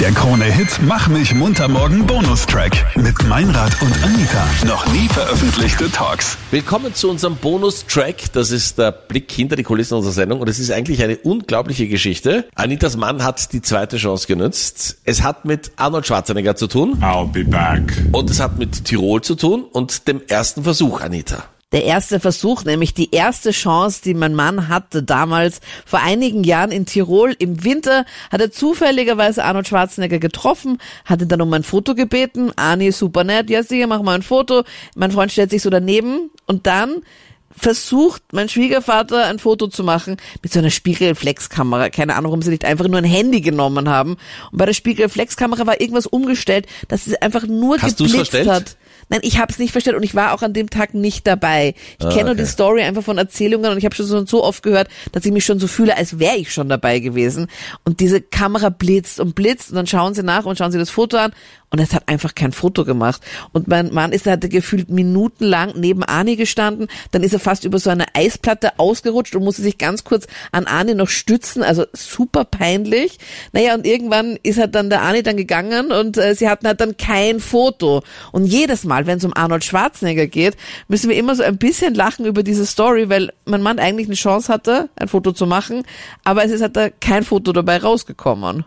Der Krone-Hit Mach mich munter morgen Bonustrack mit Meinrad und Anita. Noch nie veröffentlichte Talks. Willkommen zu unserem Bonustrack. Das ist der Blick hinter die Kulissen unserer Sendung und es ist eigentlich eine unglaubliche Geschichte. Anitas Mann hat die zweite Chance genützt. Es hat mit Arnold Schwarzenegger zu tun I'll be back. und es hat mit Tirol zu tun und dem ersten Versuch, Anita. Der erste Versuch, nämlich die erste Chance, die mein Mann hatte damals vor einigen Jahren in Tirol im Winter, hat er zufälligerweise Arnold Schwarzenegger getroffen, hatte dann um ein Foto gebeten. Arnie, super nett, ja sicher, mach mal ein Foto. Mein Freund stellt sich so daneben und dann versucht mein Schwiegervater ein Foto zu machen mit so einer Spiegelreflexkamera. Keine Ahnung, warum sie nicht einfach nur ein Handy genommen haben. Und bei der Spiegelreflexkamera war irgendwas umgestellt, dass es einfach nur Hast geblitzt hat. Nein, ich habe es nicht verstellt und ich war auch an dem Tag nicht dabei. Ich Ah, kenne nur okay. die Story einfach von Erzählungen und ich habe schon so, so oft gehört, dass ich mich schon so fühle, als wäre ich schon dabei gewesen. Und diese Kamera blitzt und blitzt und dann schauen sie nach und schauen sie das Foto an und es hat einfach kein Foto gemacht. Und mein Mann ist, da hat er gefühlt minutenlang neben Arnie gestanden, dann ist er fast über so eine Eisplatte ausgerutscht und musste sich ganz kurz an Arnie noch stützen, also super peinlich. Naja, und irgendwann ist halt dann der Arnie dann gegangen und äh, sie hatten halt dann kein Foto. Und jedes Mal, wenn es um Arnold Schwarzenegger geht, müssen wir immer so ein bisschen lachen über diese Story, weil mein Mann eigentlich eine Chance hatte, ein Foto zu machen, aber es ist halt da kein Foto dabei rausgekommen.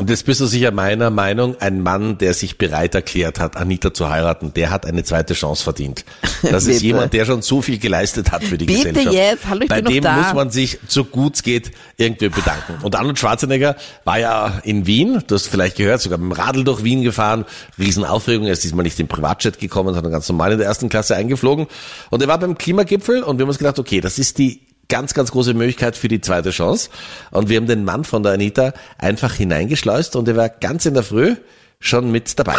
Und jetzt bist du sicher meiner Meinung, ein Mann, der sich bereit erklärt hat, Anita zu heiraten, der hat eine zweite Chance verdient. Das ist jemand, der schon so viel geleistet hat für die Bitte Gesellschaft. jetzt, hallo, ich Bei bin noch dem da. muss man sich, so gut es geht, irgendwie bedanken. Und Arnold Schwarzenegger war ja in Wien, du hast vielleicht gehört, sogar mit dem Radl durch Wien gefahren, Riesenaufregung, er ist diesmal nicht im Privatjet gekommen, sondern ganz normal in der ersten Klasse eingeflogen. Und er war beim Klimagipfel und wir haben uns gedacht, okay, das ist die ganz, ganz große Möglichkeit für die zweite Chance. Und wir haben den Mann von der Anita einfach hineingeschleust und er war ganz in der Früh schon mit dabei.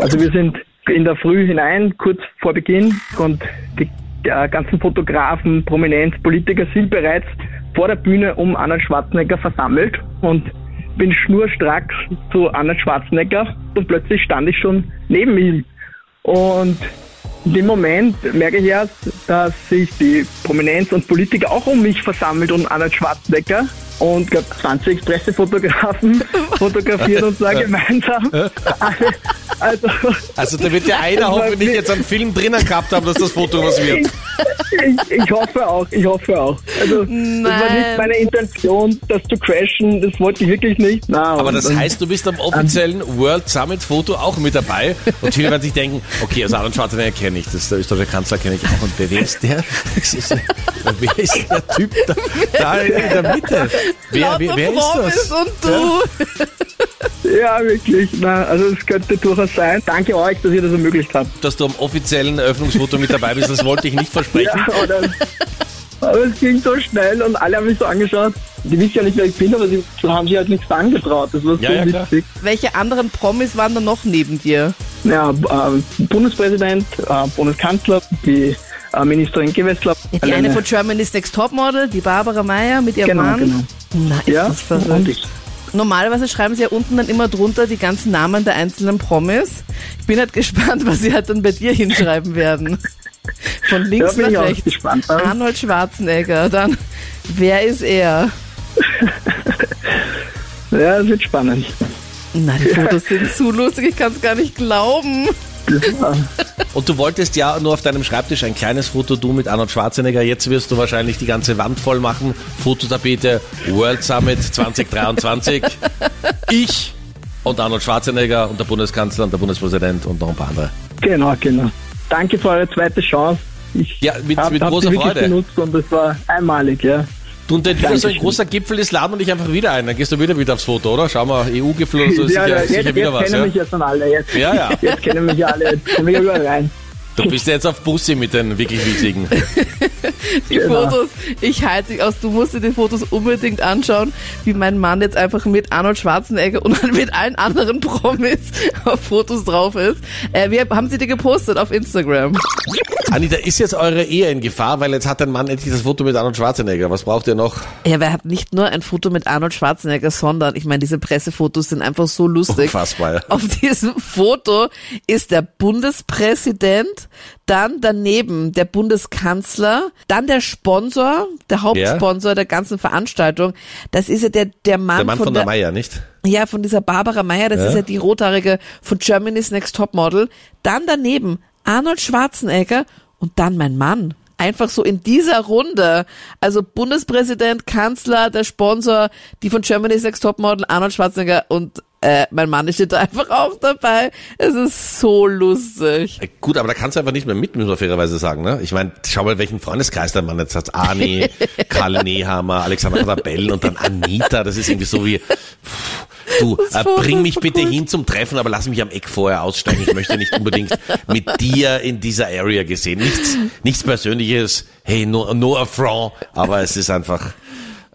Also wir sind in der Früh hinein, kurz vor Beginn und die äh, ganzen Fotografen, Prominenz, Politiker sind bereits vor der Bühne um Arnold Schwarzenegger versammelt und bin schnurstracks zu Arnold Schwarzenegger und plötzlich stand ich schon neben ihm. Und in dem Moment merke ich erst, dass sich die Prominenz und Politiker auch um mich versammelt, um Arnold Schwarzenegger. Und glaub 20 Pressefotografen fotografieren uns da gemeinsam. Alle, also, Also da wird ja einer hoffentlich jetzt einen Film drinnen gehabt haben, dass das Foto was wird. Ich, ich hoffe auch, ich hoffe auch. Also, das war Nein. nicht meine Intention, das zu crashen, das wollte ich wirklich nicht. Na, Aber das heißt, du bist am offiziellen World Summit Foto auch mit dabei. Und viele werden sich denken, okay, also Arnold Schwarzenegger kenne ich, das ist der österreichische Kanzler kenne ich auch. Und wer ist der? Wer ist der Typ da, da in der Mitte? Wer, wer, wer ist das? und du. Ja, wirklich. Na, also es könnte durchaus sein. Danke euch, dass ihr das ermöglicht habt. Dass du am offiziellen Eröffnungsfoto mit dabei bist, das wollte ich nicht versprechen. Ja, oder, aber es ging so schnell und alle haben mich so angeschaut. Die wissen ja nicht, wer ich bin, aber sie haben sich halt nichts angetraut. Das war Ja, so ja, klar. witzig. Welche anderen Promis waren da noch neben dir? Ja, äh, Bundespräsident, äh, Bundeskanzler, die äh, Ministerin Gewessler. Ja, die eine von Germany's Next Topmodel, die Barbara Meyer mit ihrem Genau, Mann. genau. Na, ist Ja, das verrückt. Normalerweise schreiben sie ja unten dann immer drunter die ganzen Namen der einzelnen Promis. Ich bin halt gespannt, was sie halt dann bei dir hinschreiben werden. Von links ich nach rechts. gespannt. Arnold Schwarzenegger, dann wer ist er? Ja, es wird spannend. Na, die Fotos sind zu lustig, ich kann es gar nicht glauben. Das war, Und du wolltest ja nur auf deinem Schreibtisch ein kleines Foto, du mit Arnold Schwarzenegger. Jetzt wirst du wahrscheinlich die ganze Wand voll machen. Fototapete World Summit 2023. Ich und Arnold Schwarzenegger und der Bundeskanzler und der Bundespräsident und noch ein paar andere. genau, genau. Danke für eure zweite Chance. Ich Ja, mit- hab, mit hab großer Freude. genutzt und es war einmalig, ja. Du, und wenn wieder so ein großer Gipfel ist, laden wir dich einfach wieder ein. Dann gehst du wieder wieder aufs Foto, oder? Schau mal, EU-Gipfel oder so, ist ja, sicher, jetzt, sicher jetzt wieder was. kennen Ja? mich ja schon alle. Jetzt, Ja, ja. jetzt kennen mich alle. Jetzt können wir überall rein. Du bist ja jetzt auf Bussi mit den wirklich wichtigen. Die Genau. Fotos, ich halte dich aus, du musst dir die Fotos unbedingt anschauen, wie mein Mann jetzt einfach mit Arnold Schwarzenegger und mit allen anderen Promis auf Fotos drauf ist. Äh, wir haben sie dir gepostet auf Instagram. Anita, ist jetzt eure Ehe in Gefahr? Weil jetzt hat dein Mann endlich das Foto mit Arnold Schwarzenegger. Was braucht ihr noch? Ja, wer hat nicht nur ein Foto mit Arnold Schwarzenegger, sondern, ich meine, diese Pressefotos sind einfach so lustig. Unfassbar, ja. Auf diesem Foto ist der Bundespräsident, dann daneben der Bundeskanzler, Dann der Sponsor, der Hauptsponsor der ganzen Veranstaltung. Das ist ja der, der Mann, Der Mann von, von der Meier, nicht? ja, von dieser Barbara Meyer, das Ja. ist ja die rothaarige von Germany's Next Topmodel. Dann daneben Arnold Schwarzenegger und dann mein Mann. Einfach so in dieser Runde. Also Bundespräsident, Kanzler, der Sponsor, die von Germany's Next Topmodel, Arnold Schwarzenegger und äh, mein Mann steht da einfach auch dabei. Es ist so lustig. Äh, Gut, aber da kannst du einfach nicht mehr mit, muss man fairerweise sagen. Ne? Ich meine, schau mal, welchen Freundeskreis der Mann jetzt hat. Arni, Karl Nehammer, Alexander Tabell und dann Anita. Das ist irgendwie so wie, pff, du, äh, bring ist mich so bitte gut. hin zum Treffen, aber lass mich am Eck vorher aussteigen. Ich möchte nicht unbedingt mit dir in dieser Area gesehen. Nichts, nichts Persönliches. Hey, no, no affront. Aber es ist einfach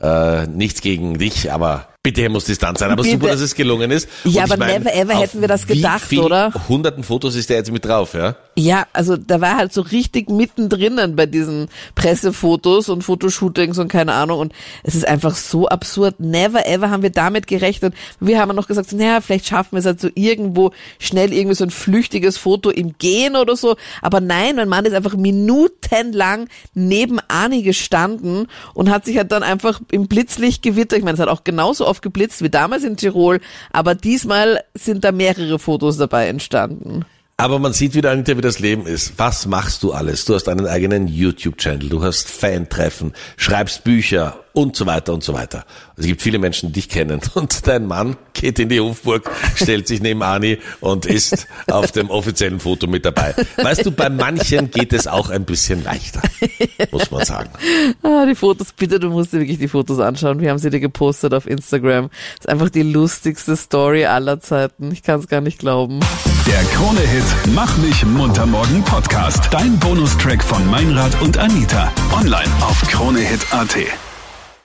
äh, nichts gegen dich, aber bitte muss Distanz sein. Aber Bitte. super, dass es gelungen ist. Ja, aber mein, never ever hätten wir das wie gedacht, viel oder? Hunderten Fotos ist der jetzt mit drauf, ja? Ja, also da war halt so richtig mittendrin bei diesen Pressefotos und Fotoshootings und keine Ahnung und es ist einfach so absurd. Never ever haben wir damit gerechnet. Wir haben noch gesagt, naja, vielleicht schaffen wir es halt so irgendwo schnell irgendwie so ein flüchtiges Foto im Gehen oder so. Aber nein, mein Mann ist einfach minutenlang neben Ani gestanden und hat sich halt dann einfach im Blitzlicht gewittert. Ich meine, es hat auch genauso oft geblitzt wie damals in Tirol, aber diesmal sind da mehrere Fotos dabei entstanden. Aber man sieht wieder, Anita, wie das Leben ist. Was machst du alles? Du hast einen eigenen YouTube-Channel, du hast Fan-Treffen, schreibst Bücher und so weiter und so weiter. Es gibt viele Menschen, die dich kennen. Und dein Mann geht in die Hofburg, stellt sich neben Ani und ist auf dem offiziellen Foto mit dabei. Weißt du, bei manchen geht es auch ein bisschen leichter, muss man sagen. Ah, die Fotos, bitte, du musst dir wirklich die Fotos anschauen. Wir haben sie dir gepostet auf Instagram. Das ist einfach die lustigste Story aller Zeiten. Ich kann es gar nicht glauben. Der Krone-Hit Mach mich munter morgen Podcast. Dein Bonustrack von Meinrad und Anita. Online auf kronehit.at.